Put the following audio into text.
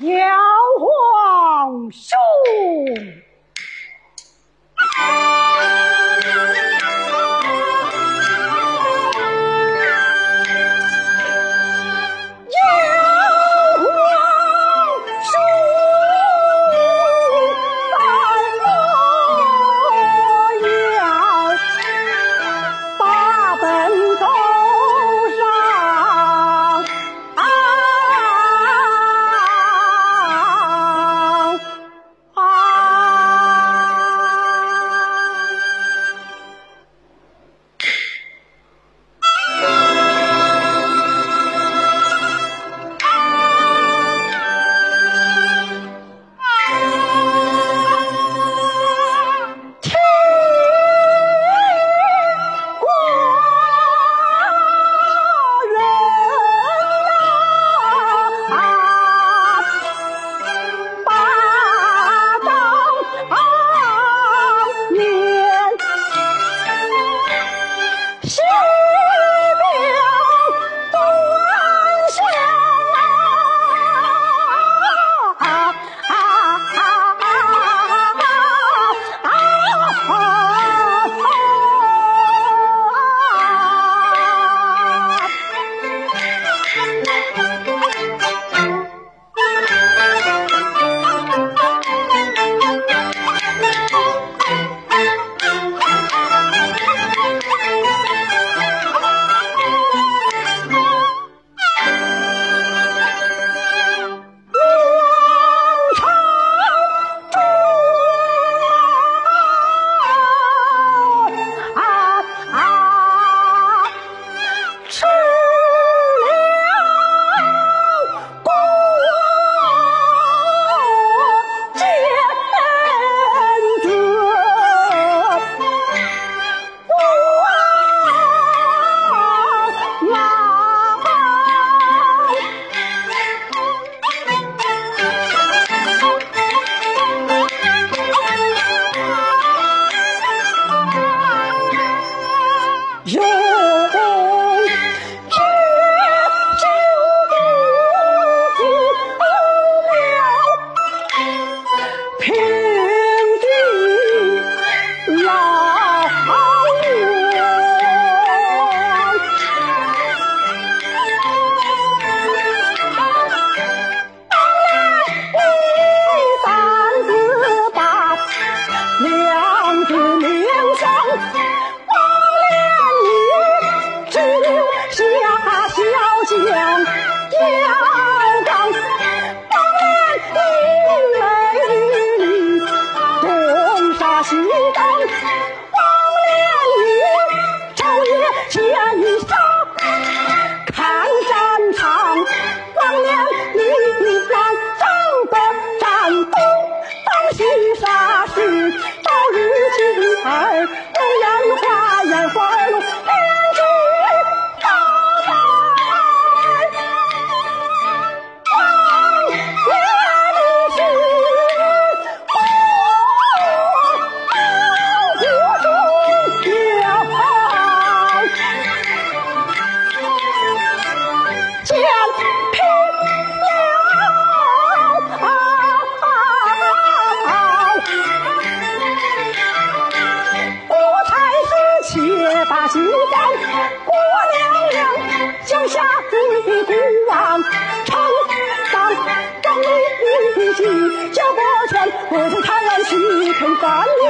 姚皇兄。大金黄，郭娘娘江夏的孤王，称当张立基，叫伯权，我在台湾西城干路。